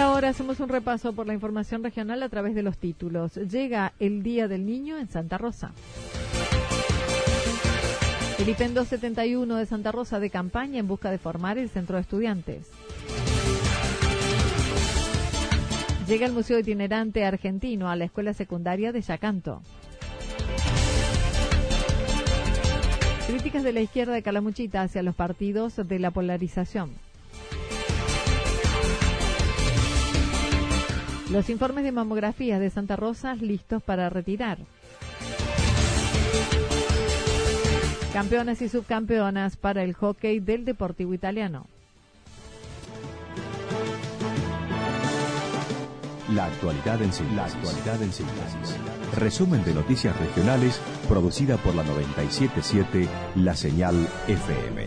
Hacemos un repaso por la información regional a través de los títulos. Llega el Día del Niño en Santa Rosa. El IPEN 271 de Santa Rosa de campaña en busca de formar el centro de estudiantes. Llega el Museo Itinerante Argentino a la Escuela Secundaria de Yacanto. Críticas de la izquierda de Calamuchita hacia los partidos de la polarización. Los informes de mamografía de Santa Rosa listos para retirar. Campeonas y subcampeonas para el hockey del Deportivo Italiano. La actualidad en síntesis. Resumen de noticias regionales producida por la 977 La Señal FM.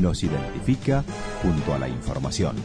Nos identifica junto a la información.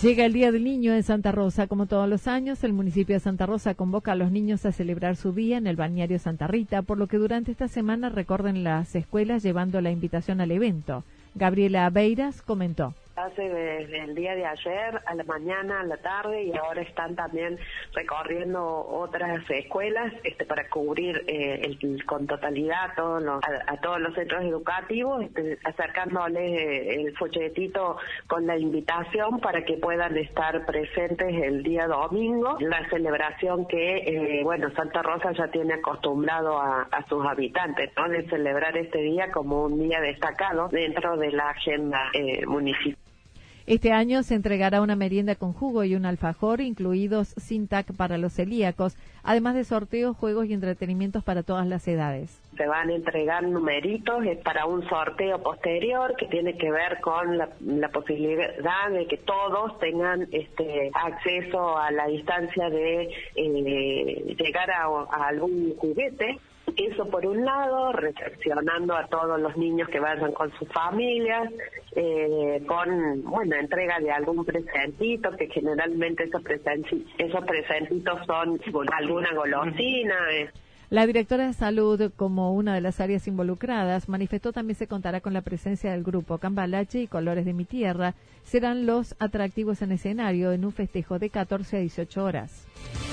Llega el Día del Niño en Santa Rosa. Como todos los años, el municipio de Santa Rosa convoca a los niños a celebrar su día en el bañario Santa Rita, por lo que durante esta semana recorren las escuelas llevando la invitación al evento. Gabriela Beiras comentó hace desde el día de ayer a la mañana, a la tarde y ahora están también recorriendo otras escuelas este, para cubrir eh, el, con totalidad todos los, a, todos los centros educativos, este, acercándoles eh, el folletito con la invitación para que puedan estar presentes el día domingo, la celebración que, eh, bueno, Santa Rosa ya tiene acostumbrado a, sus habitantes, ¿no? De celebrar este día como un día destacado dentro de la agenda municipal. Este año se entregará una merienda con jugo y un alfajor, incluidos sin TAC para los celíacos, además de sorteos, juegos y entretenimientos para todas las edades. Se van a entregar numeritos para un sorteo posterior que tiene que ver con la, posibilidad de que todos tengan este acceso a la distancia de eh, llegar a algún juguete eso por un lado, recepcionando a todos los niños que vayan con sus familias, eh, con, bueno, entrega de algún presentito, que generalmente esos, esos presentitos son alguna golosina. Eh. La directora de salud, como una de las áreas involucradas, manifestó también se contará con la presencia del grupo Cambalache y Colores de mi Tierra. Serán los atractivos en escenario en un festejo de 14 a 18 horas.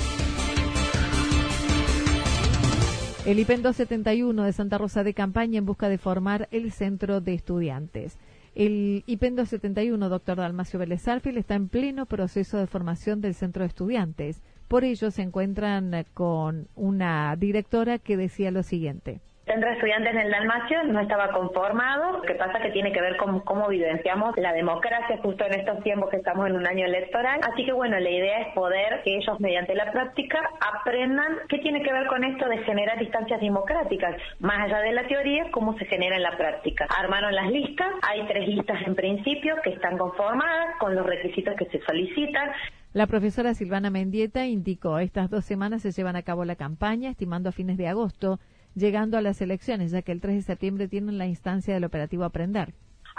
El IPEN 271 de Santa Rosa de Campaña en busca de formar el centro de estudiantes. El IPEN 271, doctor Dalmacio Vélez está en pleno proceso de formación del centro de estudiantes. Por ello se encuentran con una directora que decía lo siguiente Centro Estudiantes en el Dalmacio no estaba conformado, lo que pasa que tiene que ver con cómo vivenciamos la democracia justo en estos tiempos que estamos en un año electoral. Así que bueno, la idea es poder que ellos mediante la práctica aprendan qué tiene que ver con esto de generar instancias democráticas, más allá de la teoría, cómo se genera en la práctica. Armaron las listas, hay tres listas en principio que están conformadas con los requisitos que se solicitan. La profesora Silvana Mendieta indicó, estas dos semanas se llevan a cabo la campaña, estimando a fines de agosto llegando a las elecciones, ya que el 3 de septiembre tienen la instancia del operativo Aprender.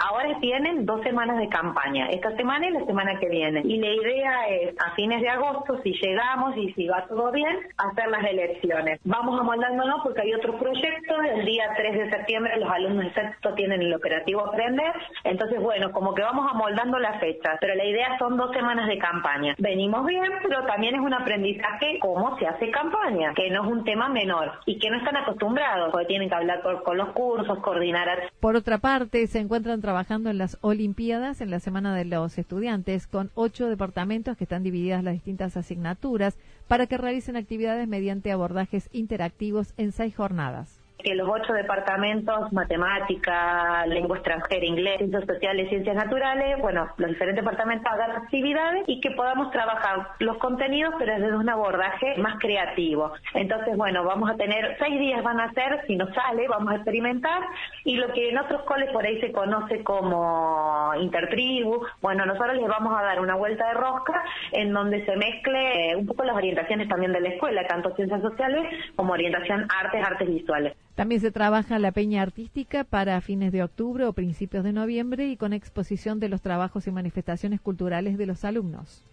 Ahora tienen dos semanas de campaña, esta semana y la semana que viene. Y la idea es, a fines de agosto, si llegamos y si va todo bien, hacer las elecciones. Vamos amoldándonos porque hay otros proyectos. El día 3 de septiembre los alumnos de sexto tienen el operativo Aprender. Entonces, bueno, como que vamos amoldando la fecha. Pero la idea son dos semanas de campaña. Venimos bien, pero también es un aprendizaje cómo se hace campaña, que no es un tema menor y que no están acostumbrados, porque tienen que hablar con, los cursos, coordinar. Por otra parte, se encuentran trabajando en las Olimpiadas en la Semana de los Estudiantes con ocho departamentos que están divididas las distintas asignaturas para que realicen actividades mediante abordajes interactivos en seis jornadas que los ocho departamentos, matemática, lengua extranjera, inglés, ciencias sociales, ciencias naturales, bueno, los diferentes departamentos hagan actividades y que podamos trabajar los contenidos, pero desde un abordaje más creativo. Entonces, bueno, vamos a tener seis días van a ser, si nos sale, vamos a experimentar, y lo que en otros coles por ahí se conoce como intertribu, bueno, nosotros les vamos a dar una vuelta de rosca en donde se mezcle un poco las orientaciones también de la escuela, tanto ciencias sociales como orientación artes, artes visuales. También se trabaja la peña artística para fines de octubre o principios de noviembre y con exposición de los trabajos y manifestaciones culturales de los alumnos.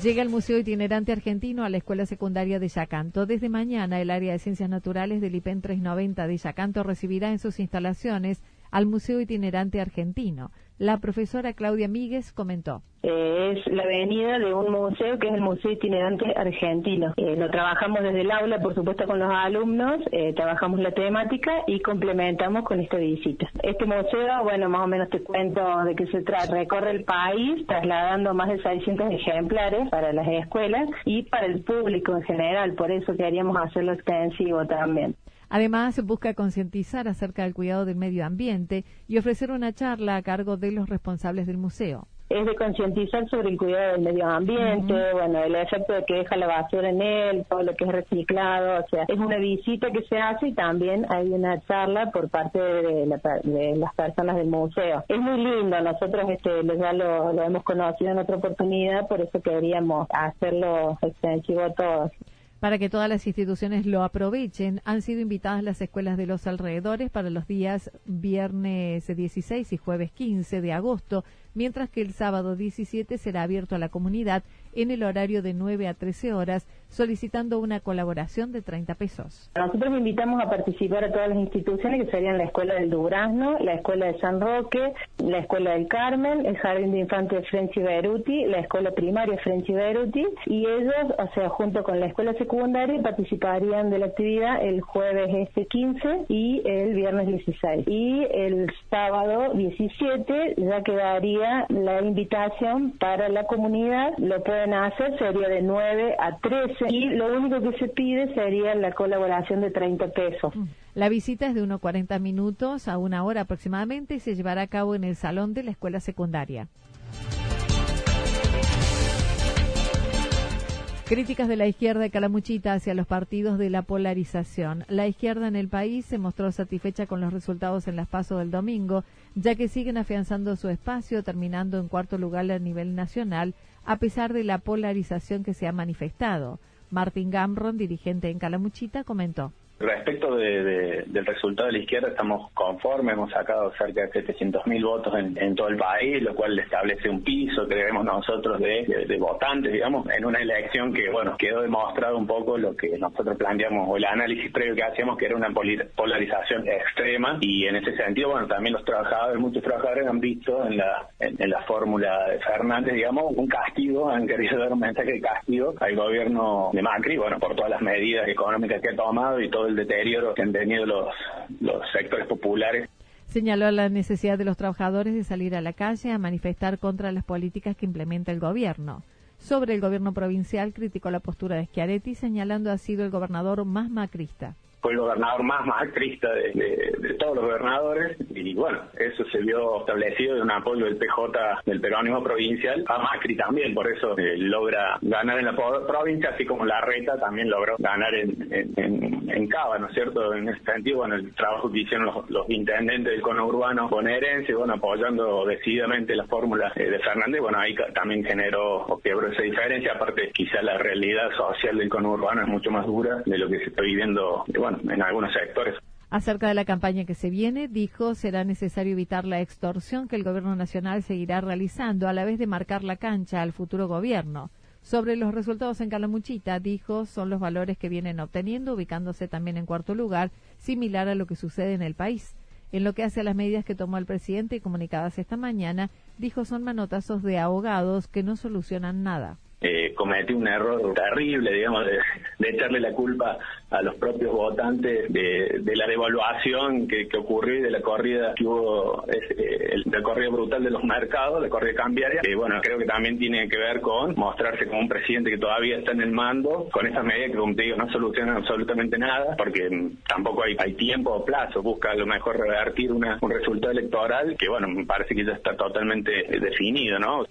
Llega el Museo Itinerante Argentino a la Escuela Secundaria de Yacanto. Desde mañana, el área de Ciencias Naturales del IPEN 390 de Yacanto recibirá en sus instalaciones al Museo Itinerante Argentino. La profesora Claudia Míguez comentó. es la venida de un museo que es el Museo Itinerante Argentino. Eh, lo trabajamos desde el aula, por supuesto, con los alumnos, eh, trabajamos la temática y complementamos con esta visita. Este museo, bueno, más o menos te cuento de qué se trata. Recorre el país trasladando más de 600 ejemplares para las escuelas y para el público en general, por eso queríamos hacerlo extensivo también. Además, busca concientizar acerca del cuidado del medio ambiente y ofrecer una charla a cargo de los responsables del museo es de concientizar sobre el cuidado del medio ambiente, bueno, el efecto de que deja la basura en él, todo lo que es reciclado, o sea, es una visita que se hace y también hay una charla por parte de, las personas del museo. Es muy lindo, nosotros este, ya lo, lo hemos conocido en otra oportunidad, por eso queríamos hacerlo extensivo a todos. Para que todas las instituciones lo aprovechen, han sido invitadas las escuelas de los alrededores para los días viernes 16 y jueves 15 de agosto, mientras que el sábado 17 será abierto a la comunidad en el horario de 9 a 13 horas, solicitando una colaboración de 30 pesos. Nosotros invitamos a participar a todas las instituciones que serían la Escuela del Durazno, la Escuela de San Roque, la Escuela del Carmen, el Jardín de Infantes French Beruti, la Escuela Primaria French Beruti, y ellos, o sea, junto con la Escuela Secundaria, participarían de la actividad el jueves este 15 y el viernes 16. Y el sábado 17 ya quedaría la invitación para la comunidad, lo pueden hacer sería de 9 a 13 y lo único que se pide sería la colaboración de 30 pesos. Mm. La visita es de unos 40 minutos a una hora aproximadamente y se llevará a cabo en el salón de la escuela secundaria. Críticas de la izquierda de Calamuchita hacia los partidos de la polarización. La izquierda en el país se mostró satisfecha con los resultados en las pasos del domingo, ya que siguen afianzando su espacio, terminando en cuarto lugar a nivel nacional, a pesar de la polarización que se ha manifestado. Martín Gamron, dirigente en Calamuchita, comentó. Respecto de, del resultado de la izquierda, estamos conformes, hemos sacado cerca de 700.000 votos en, todo el país, lo cual establece un piso, creemos nosotros, de, votantes, digamos, en una elección que, bueno, quedó demostrado un poco lo que nosotros planteamos, o el análisis previo que hacíamos, que era una polarización extrema, y en ese sentido, bueno, también los trabajadores, muchos trabajadores han visto en la, en, la fórmula de Fernández, digamos, un castigo, han querido dar un mensaje de castigo al gobierno de Macri, bueno, por todas las medidas económicas que ha tomado y todo el deterioro que han tenido los, los sectores populares Señaló la necesidad de los trabajadores de salir a la calle a manifestar contra las políticas que implementa el gobierno. Sobre el gobierno provincial criticó la postura de Schiaretti señalando ha sido el gobernador más macrista fue el gobernador más macrista de, todos los gobernadores y bueno, eso se vio establecido de un apoyo del PJ del peronismo provincial a Macri también, por eso eh, logra ganar en la provincia, así como la reta también logró ganar en, en, Cava, ¿no es cierto? En ese sentido, bueno, el trabajo que hicieron los, intendentes del conurbano bonaerense, bueno, apoyando decididamente la fórmula eh, de Fernández, bueno, ahí también generó o quebró esa diferencia, aparte quizá la realidad social del conurbano es mucho más dura de lo que se está viviendo, bueno, en algunos sectores. Acerca de la campaña que se viene, dijo, será necesario evitar la extorsión que el Gobierno Nacional seguirá realizando a la vez de marcar la cancha al futuro gobierno. Sobre los resultados en Calamuchita, dijo, son los valores que vienen obteniendo, ubicándose también en cuarto lugar, similar a lo que sucede en el país. En lo que hace a las medidas que tomó el presidente y comunicadas esta mañana, dijo son manotazos de ahogados que no solucionan nada eh, cometió un error terrible, digamos, de, echarle la culpa a los propios votantes de, la devaluación que, ocurrió y de la corrida que hubo, eh, la corrida brutal de los mercados, la corrida cambiaria, que bueno, creo que también tiene que ver con mostrarse como un presidente que todavía está en el mando, con estas medidas que, como te digo, no solucionan absolutamente nada, porque tampoco hay, hay tiempo o plazo, busca a lo mejor revertir una, un resultado electoral que, bueno, me parece que ya está totalmente definido, ¿no?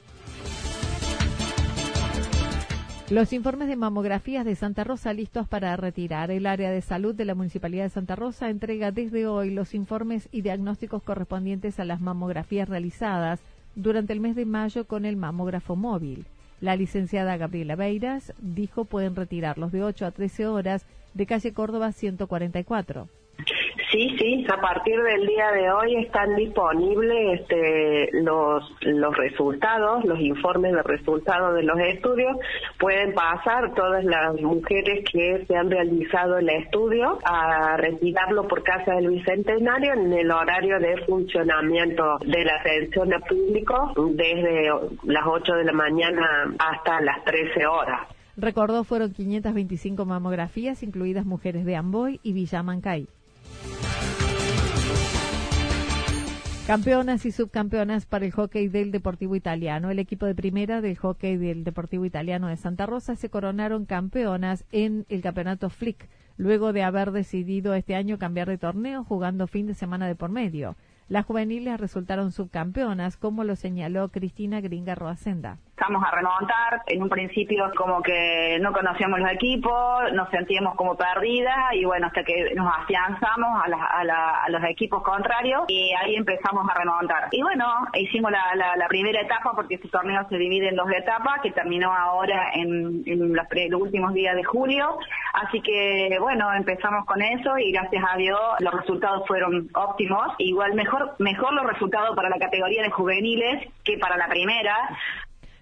Los informes de mamografías de Santa Rosa listos para retirar. El área de salud de la Municipalidad de Santa Rosa entrega desde hoy los informes y diagnósticos correspondientes a las mamografías realizadas durante el mes de mayo con el mamógrafo móvil. La licenciada Gabriela Beiras dijo pueden retirarlos de 8 a 13 horas de calle Córdoba 144. Sí, sí, a partir del día de hoy están disponibles este, los, los resultados, los informes de resultados de los estudios. Pueden pasar todas las mujeres que se han realizado el estudio a retirarlo por Casa del Bicentenario en el horario de funcionamiento de la atención al público desde las 8 de la mañana hasta las 13 horas. Recordó fueron 525 mamografías, incluidas mujeres de Amboy y Villamancay. Campeonas y subcampeonas para el hockey del Deportivo Italiano. El equipo de primera del hockey del Deportivo Italiano de Santa Rosa se coronaron campeonas en el campeonato Flick, luego de haber decidido este año cambiar de torneo jugando fin de semana de por medio. Las juveniles resultaron subcampeonas, como lo señaló Cristina Gringa Roacenda empezamos a remontar. En un principio como que no conocíamos los equipos, nos sentíamos como perdidas y bueno, hasta que nos afianzamos a, los equipos contrarios y ahí empezamos a remontar. Y bueno, hicimos la, primera etapa porque este torneo se divide en dos etapas que terminó ahora en, los, últimos días de julio. Así que bueno, empezamos con eso y gracias a Dios los resultados fueron óptimos. Igual mejor, mejor los resultados para la categoría de juveniles que para la primera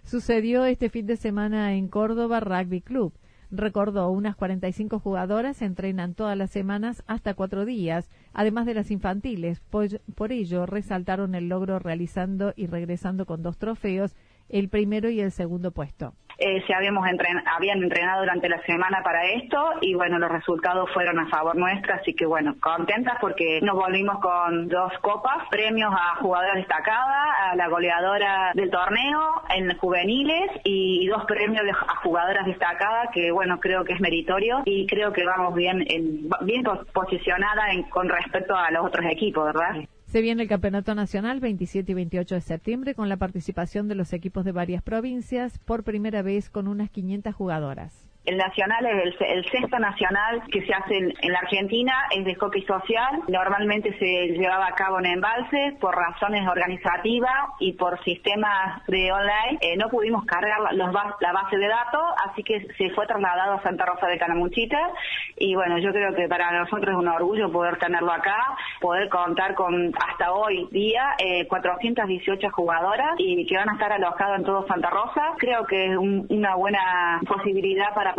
Sucedió este fin de semana en Córdoba Rugby Club. Recordó, unas 45 jugadoras entrenan todas las semanas hasta cuatro días, además de las infantiles. Por, ello, resaltaron el logro realizando y regresando con dos trofeos, el primero y el segundo puesto eh, se habíamos habían entrenado durante la semana para esto y bueno, los resultados fueron a favor nuestra, así que bueno, contentas porque nos volvimos con dos copas, premios a jugadoras destacadas, a la goleadora del torneo en juveniles y, dos premios a jugadoras destacadas que bueno, creo que es meritorio y creo que vamos bien en, bien posicionada en, con respecto a los otros equipos, ¿verdad? Se viene el Campeonato Nacional 27 y 28 de septiembre con la participación de los equipos de varias provincias por primera vez con unas 500 jugadoras. El nacional es el, sexto nacional que se hace en, la Argentina, es de hockey social. Normalmente se llevaba a cabo en embalse por razones organizativas y por sistemas de online. Eh, no pudimos cargar la, base de datos, así que se fue trasladado a Santa Rosa de Canamuchita. Y bueno, yo creo que para nosotros es un orgullo poder tenerlo acá, poder contar con hasta hoy día 418 eh, jugadoras y que van a estar alojadas en todo Santa Rosa. Creo que es una buena posibilidad para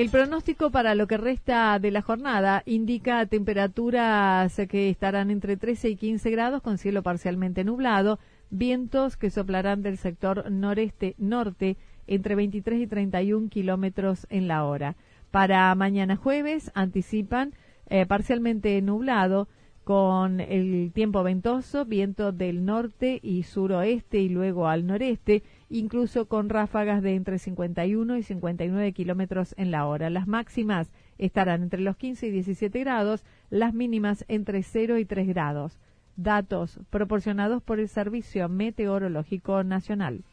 El pronóstico para lo que resta de la jornada indica temperaturas que estarán entre 13 y 15 grados con cielo parcialmente nublado, vientos que soplarán del sector noreste-norte entre 23 y 31 kilómetros en la hora. Para mañana jueves anticipan eh, parcialmente nublado, con el tiempo ventoso, viento del norte y suroeste y luego al noreste, incluso con ráfagas de entre 51 y 59 kilómetros en la hora. Las máximas estarán entre los 15 y 17 grados, las mínimas entre 0 y 3 grados. Datos proporcionados por el Servicio Meteorológico Nacional.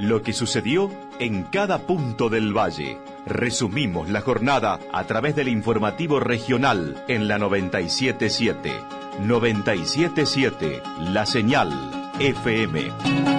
Lo que sucedió en cada punto del valle. Resumimos la jornada a través del informativo regional en la 977. 977, la señal FM.